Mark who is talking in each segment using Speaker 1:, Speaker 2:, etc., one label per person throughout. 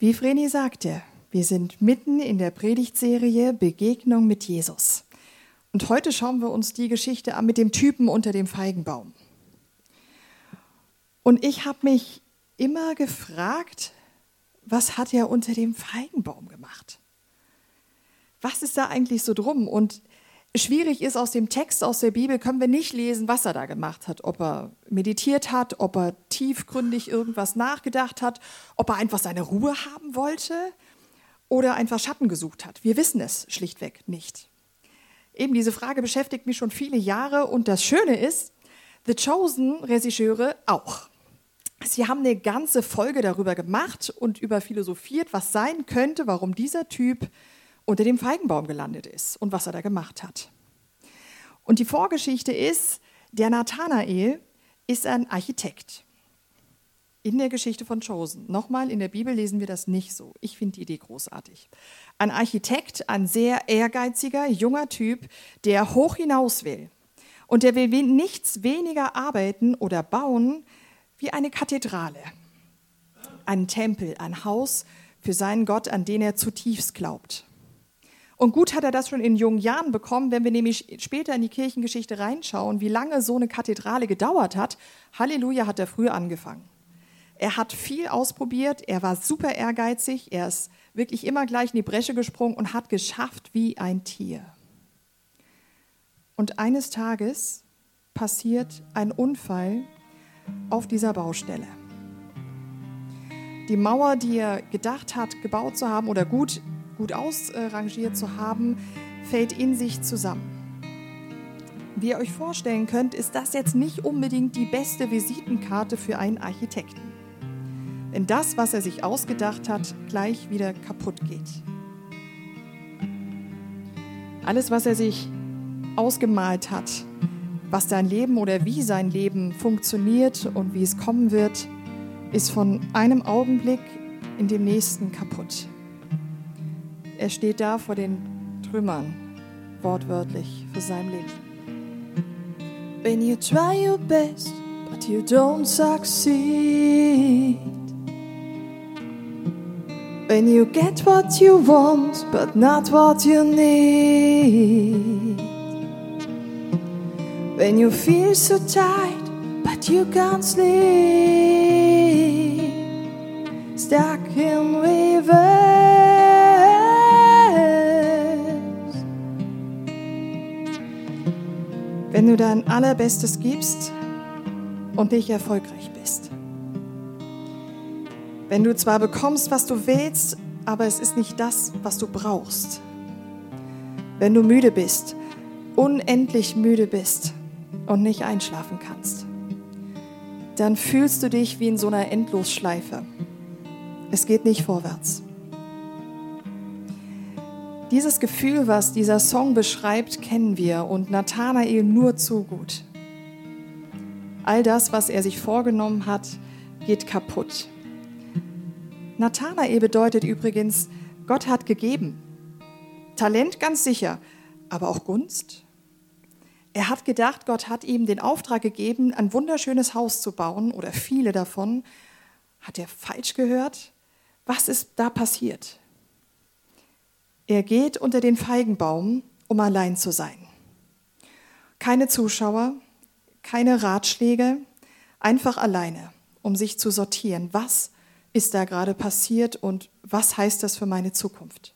Speaker 1: Wie Vreni sagte, wir sind mitten in der Predigtserie Begegnung mit Jesus. Und heute schauen wir uns die Geschichte an mit dem Typen unter dem Feigenbaum. Und ich habe mich immer gefragt, was hat er unter dem Feigenbaum gemacht? Was ist da eigentlich so drum? Und schwierig ist aus dem Text aus der Bibel, können wir nicht lesen, was er da gemacht hat. Ob er meditiert hat, ob er tiefgründig irgendwas nachgedacht hat, ob er einfach seine Ruhe haben wollte oder einfach Schatten gesucht hat. Wir wissen es schlichtweg nicht. Eben diese Frage beschäftigt mich schon viele Jahre und das Schöne ist, The Chosen Regisseure auch. Sie haben eine ganze Folge darüber gemacht und über philosophiert, was sein könnte, warum dieser Typ unter dem Feigenbaum gelandet ist und was er da gemacht hat. Und die Vorgeschichte ist, der Nathanael ist ein Architekt. In der Geschichte von Chosen. Nochmal, in der Bibel lesen wir das nicht so. Ich finde die Idee großartig. Ein Architekt, ein sehr ehrgeiziger, junger Typ, der hoch hinaus will. Und der will nichts weniger arbeiten oder bauen wie eine Kathedrale. Ein Tempel, ein Haus für seinen Gott, an den er zutiefst glaubt. Und gut hat er das schon in jungen Jahren bekommen, wenn wir nämlich später in die Kirchengeschichte reinschauen, wie lange so eine Kathedrale gedauert hat. Halleluja hat er früh angefangen. Er hat viel ausprobiert, er war super ehrgeizig, er ist wirklich immer gleich in die Bresche gesprungen und hat geschafft wie ein Tier. Und eines Tages passiert ein Unfall auf dieser Baustelle. Die Mauer, die er gedacht hat, gebaut zu haben oder gut gut ausrangiert zu haben, fällt in sich zusammen. Wie ihr euch vorstellen könnt, ist das jetzt nicht unbedingt die beste Visitenkarte für einen Architekten. Wenn das, was er sich ausgedacht hat, gleich wieder kaputt geht. Alles, was er sich ausgemalt hat, was sein Leben oder wie sein Leben funktioniert und wie es kommen wird, ist von einem Augenblick in dem nächsten kaputt. Er steht da vor den Trümmern, wortwörtlich, für sein Leben.
Speaker 2: When you try your best, but you don't succeed. When you get what you want, but not what you need. When you feel so tired, but you can't sleep. Stuck in reverse.
Speaker 1: Wenn du dein Allerbestes gibst und nicht erfolgreich bist. Wenn du zwar bekommst, was du willst, aber es ist nicht das, was du brauchst. Wenn du müde bist, unendlich müde bist und nicht einschlafen kannst, dann fühlst du dich wie in so einer Endlosschleife. Es geht nicht vorwärts. Dieses Gefühl, was dieser Song beschreibt, kennen wir und Nathanael nur zu gut. All das, was er sich vorgenommen hat, geht kaputt. Nathanael bedeutet übrigens, Gott hat gegeben. Talent ganz sicher, aber auch Gunst. Er hat gedacht, Gott hat ihm den Auftrag gegeben, ein wunderschönes Haus zu bauen oder viele davon. Hat er falsch gehört? Was ist da passiert? Er geht unter den Feigenbaum, um allein zu sein. Keine Zuschauer, keine Ratschläge, einfach alleine, um sich zu sortieren. Was ist da gerade passiert und was heißt das für meine Zukunft?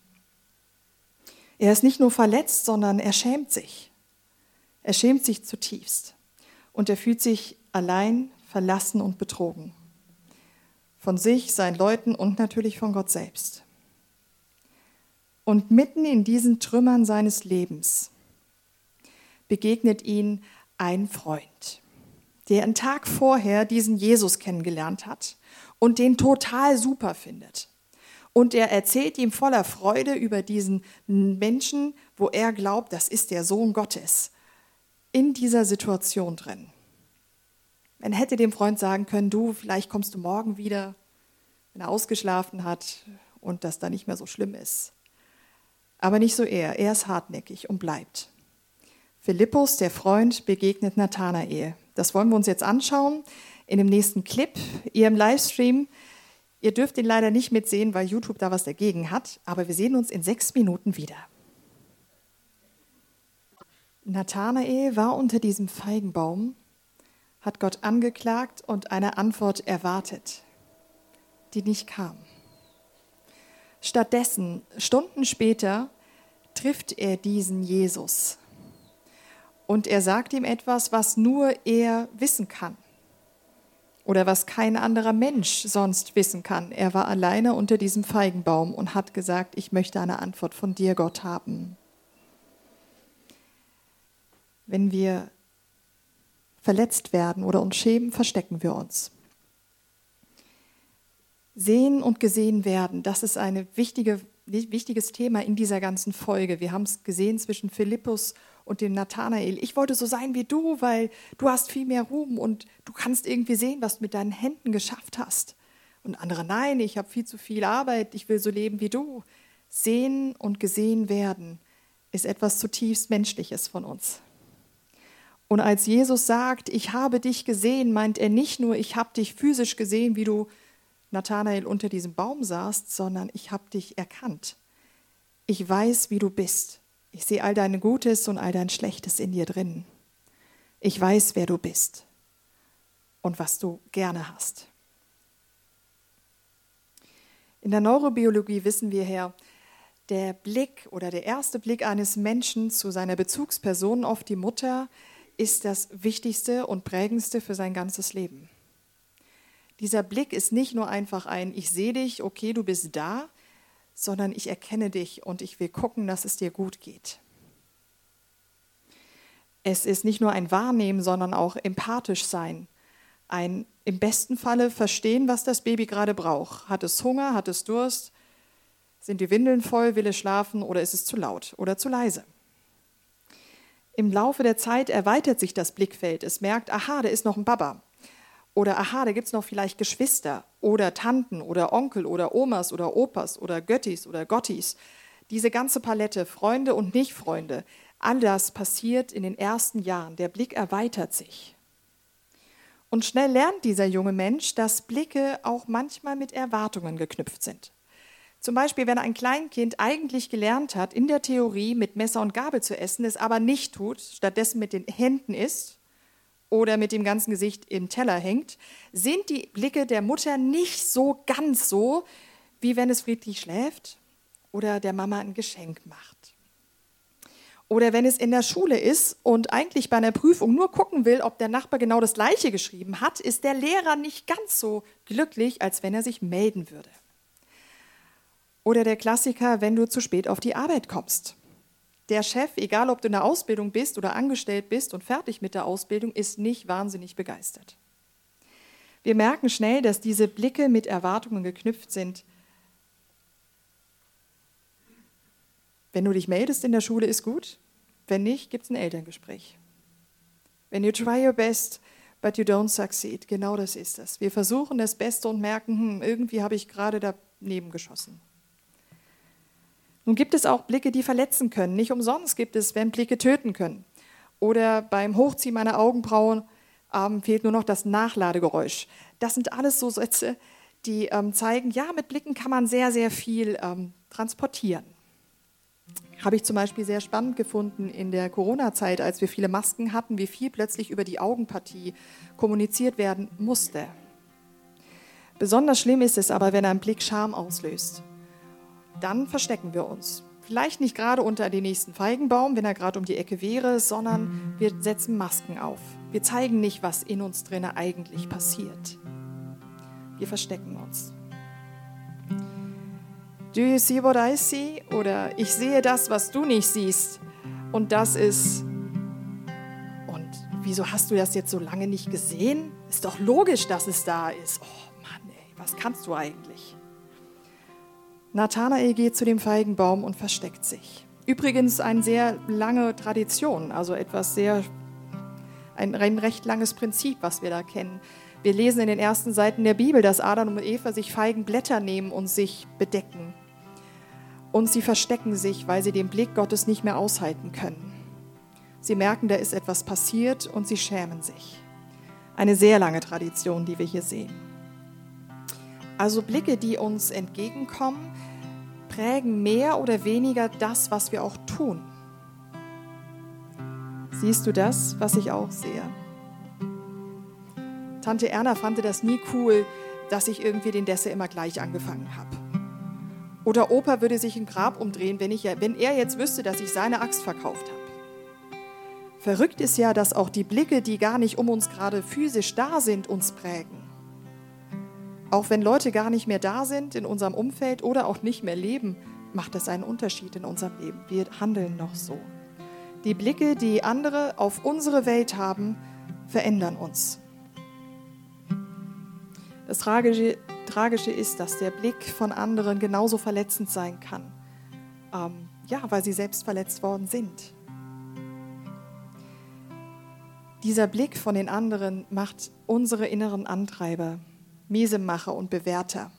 Speaker 1: Er ist nicht nur verletzt, sondern er schämt sich. Er schämt sich zutiefst und er fühlt sich allein, verlassen und betrogen. Von sich, seinen Leuten und natürlich von Gott selbst. Und mitten in diesen Trümmern seines Lebens begegnet ihn ein Freund, der einen Tag vorher diesen Jesus kennengelernt hat und den total super findet. Und er erzählt ihm voller Freude über diesen Menschen, wo er glaubt, das ist der Sohn Gottes, in dieser Situation drin. Man hätte dem Freund sagen können, du, vielleicht kommst du morgen wieder, wenn er ausgeschlafen hat und das da nicht mehr so schlimm ist. Aber nicht so er. Er ist hartnäckig und bleibt. Philippus, der Freund, begegnet Nathanael. Das wollen wir uns jetzt anschauen in dem nächsten Clip. Ihr im Livestream, Ihr dürft ihn leider nicht mitsehen, weil YouTube da was dagegen hat, aber wir sehen uns in sechs Minuten wieder. Nathanael war unter diesem Feigenbaum, hat Gott angeklagt und eine Antwort erwartet, die nicht kam. Stattdessen, Stunden später, trifft er diesen Jesus. Und er sagt ihm etwas, was nur er wissen kann. Oder was kein anderer Mensch sonst wissen kann. Er war alleine unter diesem Feigenbaum und hat gesagt, ich möchte eine Antwort von dir, Gott, haben. Wenn wir verletzt werden oder uns schämen, verstecken wir uns. Sehen und gesehen werden, das ist ein wichtige, wichtiges Thema in dieser ganzen Folge. Wir haben es gesehen zwischen Philippus und dem Nathanael. Ich wollte so sein wie du, weil du hast viel mehr Ruhm und du kannst irgendwie sehen, was du mit deinen Händen geschafft hast. Und andere, nein, ich habe viel zu viel Arbeit, ich will so leben wie du. Sehen und gesehen werden ist etwas zutiefst Menschliches von uns. Und als Jesus sagt, ich habe dich gesehen, meint er nicht nur, ich habe dich physisch gesehen, wie du Nathanael unter diesem Baum saßt, sondern ich habe dich erkannt. Ich weiß, wie du bist. Ich sehe all dein Gutes und all dein Schlechtes in dir drin. Ich weiß, wer du bist und was du gerne hast. In der Neurobiologie wissen wir her, der Blick oder der erste Blick eines Menschen zu seiner Bezugsperson, oft die Mutter, ist das Wichtigste und Prägendste für sein ganzes Leben. Dieser Blick ist nicht nur einfach ein Ich sehe dich, okay, du bist da, sondern ich erkenne dich und ich will gucken, dass es dir gut geht. Es ist nicht nur ein Wahrnehmen, sondern auch empathisch sein. Ein im besten Falle verstehen, was das Baby gerade braucht. Hat es Hunger, hat es Durst? Sind die Windeln voll, will es schlafen oder ist es zu laut oder zu leise? Im Laufe der Zeit erweitert sich das Blickfeld. Es merkt, aha, da ist noch ein Baba. Oder aha, da gibt es noch vielleicht Geschwister oder Tanten oder Onkel oder Omas oder Opas oder Göttis oder Gottis. Diese ganze Palette, Freunde und Nicht-Freunde, all das passiert in den ersten Jahren. Der Blick erweitert sich. Und schnell lernt dieser junge Mensch, dass Blicke auch manchmal mit Erwartungen geknüpft sind. Zum Beispiel, wenn ein Kleinkind eigentlich gelernt hat, in der Theorie mit Messer und Gabel zu essen, es aber nicht tut, stattdessen mit den Händen isst, oder mit dem ganzen Gesicht im Teller hängt, sind die Blicke der Mutter nicht so ganz so, wie wenn es friedlich schläft oder der Mama ein Geschenk macht. Oder wenn es in der Schule ist und eigentlich bei einer Prüfung nur gucken will, ob der Nachbar genau das gleiche geschrieben hat, ist der Lehrer nicht ganz so glücklich, als wenn er sich melden würde. Oder der Klassiker, wenn du zu spät auf die Arbeit kommst. Der Chef, egal ob du in der Ausbildung bist oder angestellt bist und fertig mit der Ausbildung, ist nicht wahnsinnig begeistert. Wir merken schnell, dass diese Blicke mit Erwartungen geknüpft sind. Wenn du dich meldest in der Schule, ist gut. Wenn nicht, gibt es ein Elterngespräch. When you try your best, but you don't succeed. Genau das ist es. Wir versuchen das Beste und merken, hm, irgendwie habe ich gerade daneben geschossen. Nun gibt es auch Blicke, die verletzen können. Nicht umsonst gibt es, wenn Blicke töten können. Oder beim Hochziehen meiner Augenbrauen ähm, fehlt nur noch das Nachladegeräusch. Das sind alles so Sätze, die ähm, zeigen, ja, mit Blicken kann man sehr, sehr viel ähm, transportieren. Habe ich zum Beispiel sehr spannend gefunden in der Corona-Zeit, als wir viele Masken hatten, wie viel plötzlich über die Augenpartie kommuniziert werden musste. Besonders schlimm ist es aber, wenn ein Blick Scham auslöst dann verstecken wir uns. Vielleicht nicht gerade unter den nächsten Feigenbaum, wenn er gerade um die Ecke wäre, sondern wir setzen Masken auf. Wir zeigen nicht, was in uns drinne eigentlich passiert. Wir verstecken uns. Do you see what I see? Oder ich sehe das, was du nicht siehst. Und das ist. Und wieso hast du das jetzt so lange nicht gesehen? Ist doch logisch, dass es da ist. Oh Mann, ey, was kannst du eigentlich? Nathanael geht zu dem Feigenbaum und versteckt sich. Übrigens eine sehr lange Tradition, also etwas sehr, ein recht langes Prinzip, was wir da kennen. Wir lesen in den ersten Seiten der Bibel, dass Adam und Eva sich Feigenblätter nehmen und sich bedecken. Und sie verstecken sich, weil sie den Blick Gottes nicht mehr aushalten können. Sie merken, da ist etwas passiert und sie schämen sich. Eine sehr lange Tradition, die wir hier sehen. Also Blicke, die uns entgegenkommen, prägen mehr oder weniger das, was wir auch tun. Siehst du das, was ich auch sehe? Tante Erna fand das nie cool, dass ich irgendwie den Dessert immer gleich angefangen habe. Oder Opa würde sich im Grab umdrehen, wenn, ich, wenn er jetzt wüsste, dass ich seine Axt verkauft habe. Verrückt ist ja, dass auch die Blicke, die gar nicht um uns gerade physisch da sind, uns prägen. Auch wenn Leute gar nicht mehr da sind in unserem Umfeld oder auch nicht mehr leben, macht das einen Unterschied in unserem Leben. Wir handeln noch so. Die Blicke, die andere auf unsere Welt haben, verändern uns. Das Tragische, Tragische ist, dass der Blick von anderen genauso verletzend sein kann. Ähm, ja, weil sie selbst verletzt worden sind. Dieser Blick von den anderen macht unsere inneren Antreiber, Miesemacher und Bewerter.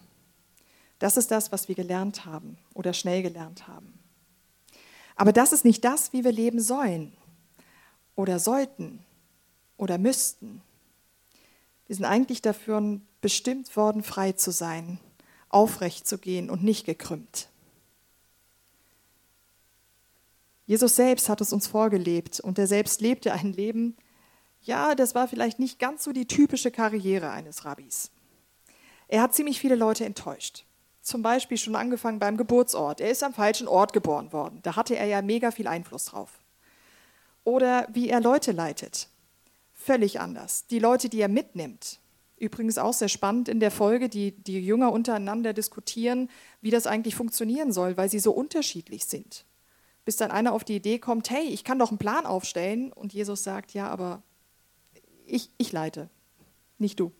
Speaker 1: Das ist das, was wir gelernt haben oder schnell gelernt haben. Aber das ist nicht das, wie wir leben sollen oder sollten oder müssten. Wir sind eigentlich dafür bestimmt worden, frei zu sein, aufrecht zu gehen und nicht gekrümmt. Jesus selbst hat es uns vorgelebt und er selbst lebte ein Leben, ja, das war vielleicht nicht ganz so die typische Karriere eines Rabbis. Er hat ziemlich viele Leute enttäuscht. Zum Beispiel schon angefangen beim Geburtsort. Er ist am falschen Ort geboren worden. Da hatte er ja mega viel Einfluss drauf. Oder wie er Leute leitet völlig anders. Die Leute, die er mitnimmt, übrigens auch sehr spannend in der Folge, die die Jünger untereinander diskutieren, wie das eigentlich funktionieren soll, weil sie so unterschiedlich sind. Bis dann einer auf die Idee kommt, hey, ich kann doch einen Plan aufstellen. Und Jesus sagt, ja, aber ich, ich leite, nicht du.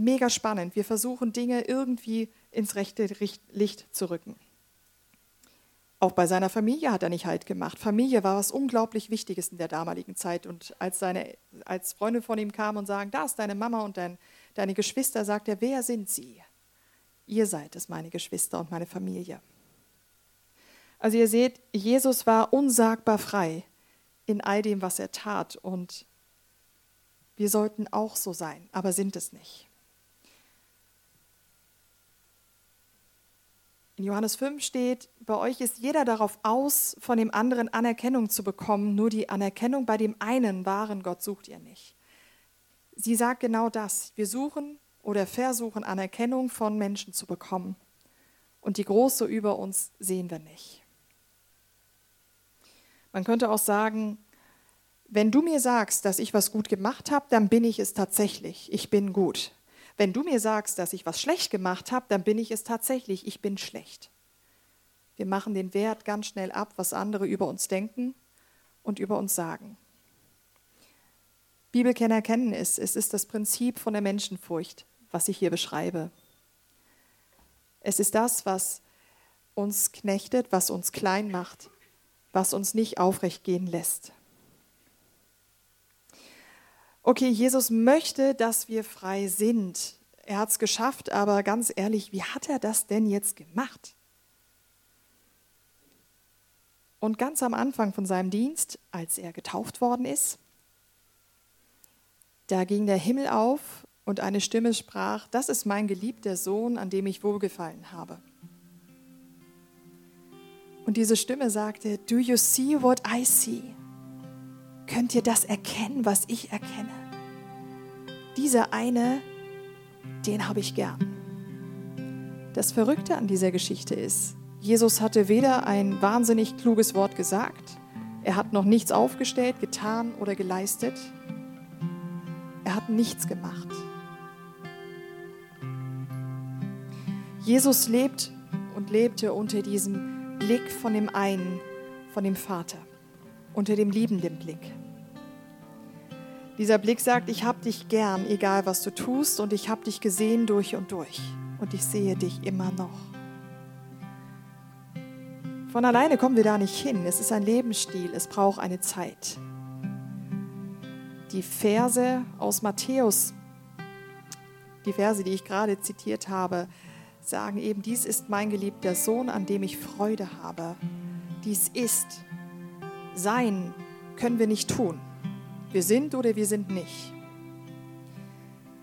Speaker 1: Mega spannend. Wir versuchen Dinge irgendwie ins rechte Licht zu rücken. Auch bei seiner Familie hat er nicht Halt gemacht. Familie war was unglaublich Wichtiges in der damaligen Zeit. Und als, seine, als Freunde von ihm kamen und sagen, da ist deine Mama und dein, deine Geschwister, sagt er, wer sind sie? Ihr seid es, meine Geschwister und meine Familie. Also ihr seht, Jesus war unsagbar frei in all dem, was er tat. Und wir sollten auch so sein, aber sind es nicht. In Johannes 5 steht, bei euch ist jeder darauf aus, von dem anderen Anerkennung zu bekommen, nur die Anerkennung bei dem einen wahren Gott sucht ihr nicht. Sie sagt genau das. Wir suchen oder versuchen Anerkennung von Menschen zu bekommen. Und die große über uns sehen wir nicht. Man könnte auch sagen, wenn du mir sagst, dass ich was gut gemacht habe, dann bin ich es tatsächlich. Ich bin gut. Wenn du mir sagst, dass ich was schlecht gemacht habe, dann bin ich es tatsächlich, ich bin schlecht. Wir machen den Wert ganz schnell ab, was andere über uns denken und über uns sagen. Bibelkenner kennen es, es ist das Prinzip von der Menschenfurcht, was ich hier beschreibe. Es ist das, was uns knechtet, was uns klein macht, was uns nicht aufrecht gehen lässt. Okay, Jesus möchte, dass wir frei sind. Er hat es geschafft, aber ganz ehrlich, wie hat er das denn jetzt gemacht? Und ganz am Anfang von seinem Dienst, als er getauft worden ist, da ging der Himmel auf und eine Stimme sprach, das ist mein geliebter Sohn, an dem ich wohlgefallen habe. Und diese Stimme sagte, Do you see what I see? Könnt ihr das erkennen, was ich erkenne? Dieser eine, den habe ich gern. Das Verrückte an dieser Geschichte ist, Jesus hatte weder ein wahnsinnig kluges Wort gesagt, er hat noch nichts aufgestellt, getan oder geleistet. Er hat nichts gemacht. Jesus lebt und lebte unter diesem Blick von dem einen, von dem Vater unter dem liebenden Blick. Dieser Blick sagt, ich habe dich gern, egal was du tust, und ich habe dich gesehen durch und durch. Und ich sehe dich immer noch. Von alleine kommen wir da nicht hin. Es ist ein Lebensstil, es braucht eine Zeit. Die Verse aus Matthäus, die Verse, die ich gerade zitiert habe, sagen eben, dies ist mein geliebter Sohn, an dem ich Freude habe. Dies ist sein können wir nicht tun. Wir sind oder wir sind nicht.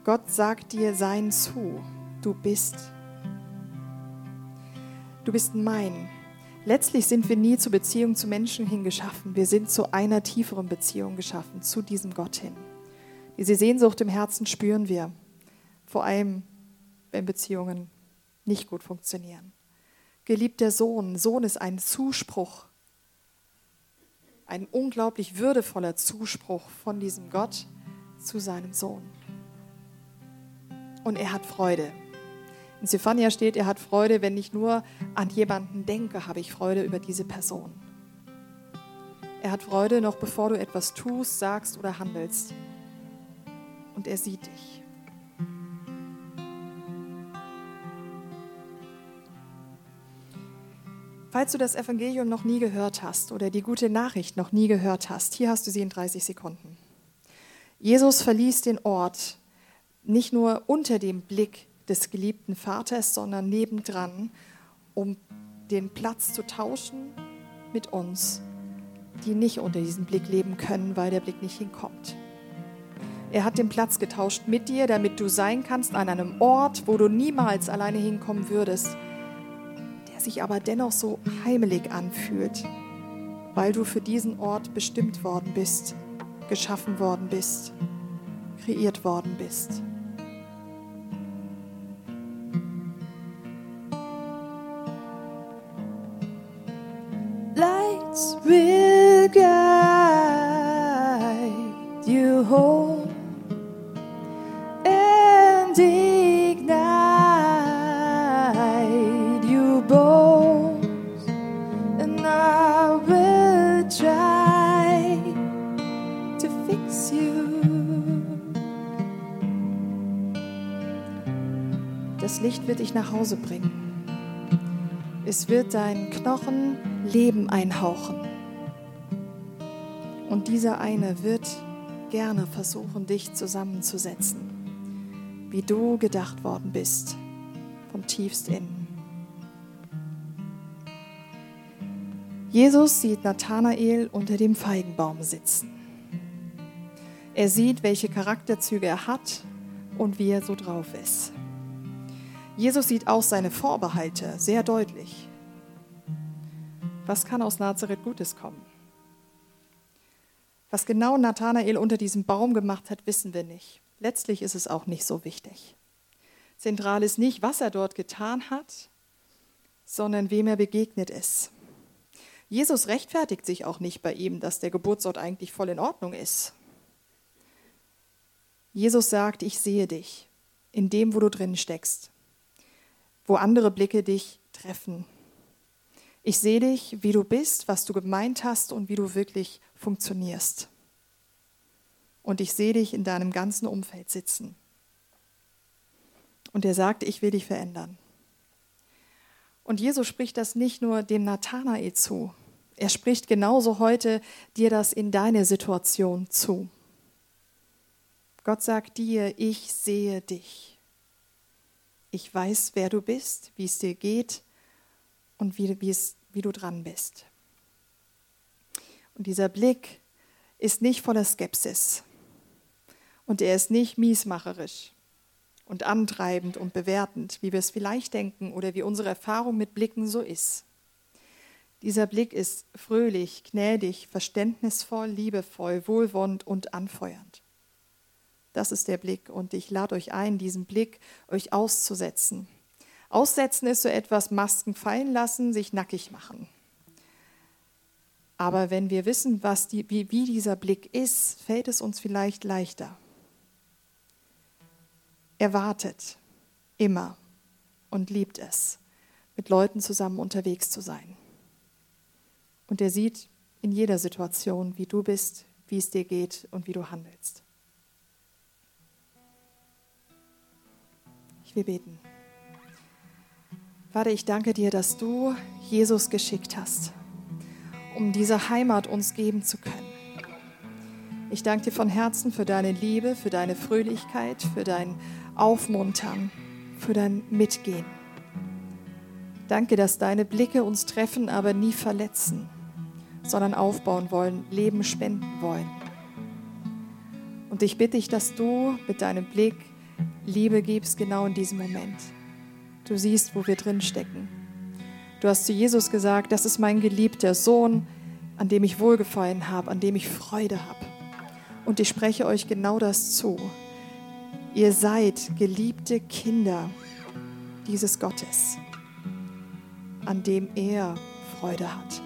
Speaker 1: Gott sagt dir sein zu. du bist. Du bist mein. Letztlich sind wir nie zur Beziehung zu Menschen hingeschaffen. Wir sind zu einer tieferen Beziehung geschaffen, zu diesem Gott hin. Diese Sehnsucht im Herzen spüren wir, vor allem wenn Beziehungen nicht gut funktionieren. Geliebter Sohn, Sohn ist ein Zuspruch, ein unglaublich würdevoller Zuspruch von diesem Gott zu seinem Sohn. Und er hat Freude. In Zephania steht, er hat Freude, wenn ich nur an jemanden denke, habe ich Freude über diese Person. Er hat Freude noch bevor du etwas tust, sagst oder handelst. Und er sieht dich. Falls du das Evangelium noch nie gehört hast oder die gute Nachricht noch nie gehört hast, hier hast du sie in 30 Sekunden. Jesus verließ den Ort nicht nur unter dem Blick des geliebten Vaters, sondern nebendran, um den Platz zu tauschen mit uns, die nicht unter diesem Blick leben können, weil der Blick nicht hinkommt. Er hat den Platz getauscht mit dir, damit du sein kannst an einem Ort, wo du niemals alleine hinkommen würdest, sich aber dennoch so heimelig anfühlt, weil du für diesen Ort bestimmt worden bist, geschaffen worden bist, kreiert worden bist.
Speaker 2: Lights will
Speaker 1: Licht wird dich nach Hause bringen. Es wird deinen Knochen Leben einhauchen. Und dieser eine wird gerne versuchen, dich zusammenzusetzen, wie du gedacht worden bist, vom tiefst innen. Jesus sieht Nathanael unter dem Feigenbaum sitzen. Er sieht, welche Charakterzüge er hat und wie er so drauf ist. Jesus sieht auch seine Vorbehalte sehr deutlich. Was kann aus Nazareth Gutes kommen? Was genau Nathanael unter diesem Baum gemacht hat, wissen wir nicht. Letztlich ist es auch nicht so wichtig. Zentral ist nicht, was er dort getan hat, sondern wem er begegnet ist. Jesus rechtfertigt sich auch nicht bei ihm, dass der Geburtsort eigentlich voll in Ordnung ist. Jesus sagt, ich sehe dich in dem, wo du drin steckst wo andere Blicke dich treffen. Ich sehe dich, wie du bist, was du gemeint hast und wie du wirklich funktionierst. Und ich sehe dich in deinem ganzen Umfeld sitzen. Und er sagt, ich will dich verändern. Und Jesus spricht das nicht nur dem Nathanael zu, er spricht genauso heute dir das in deine Situation zu. Gott sagt dir, ich sehe dich. Ich weiß, wer du bist, wie es dir geht und wie, wie, es, wie du dran bist. Und dieser Blick ist nicht voller Skepsis. Und er ist nicht miesmacherisch und antreibend und bewertend, wie wir es vielleicht denken oder wie unsere Erfahrung mit Blicken so ist. Dieser Blick ist fröhlich, gnädig, verständnisvoll, liebevoll, wohlwollend und anfeuernd. Das ist der Blick und ich lade euch ein, diesen Blick euch auszusetzen. Aussetzen ist so etwas Masken fallen lassen, sich nackig machen. Aber wenn wir wissen, was die, wie, wie dieser Blick ist, fällt es uns vielleicht leichter. Er wartet immer und liebt es, mit Leuten zusammen unterwegs zu sein. Und er sieht in jeder Situation, wie du bist, wie es dir geht und wie du handelst. Wir beten. Vater, ich danke dir, dass du Jesus geschickt hast, um diese Heimat uns geben zu können. Ich danke dir von Herzen für deine Liebe, für deine Fröhlichkeit, für dein Aufmuntern, für dein Mitgehen. Danke, dass deine Blicke uns treffen, aber nie verletzen, sondern aufbauen wollen, Leben spenden wollen. Und ich bitte dich, dass du mit deinem Blick Liebe gibst genau in diesem Moment. Du siehst, wo wir drin stecken. Du hast zu Jesus gesagt, das ist mein geliebter Sohn, an dem ich Wohlgefallen habe, an dem ich Freude habe. Und ich spreche euch genau das zu. Ihr seid geliebte Kinder dieses Gottes, an dem er Freude hat.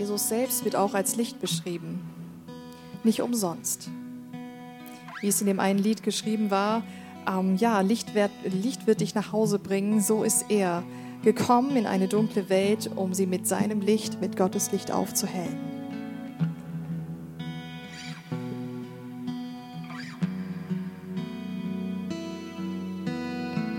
Speaker 1: Jesus selbst wird auch als Licht beschrieben, nicht umsonst. Wie es in dem einen Lied geschrieben war, ähm, ja, Licht wird, Licht wird dich nach Hause bringen, so ist er gekommen in eine dunkle Welt, um sie mit seinem Licht, mit Gottes Licht aufzuhellen.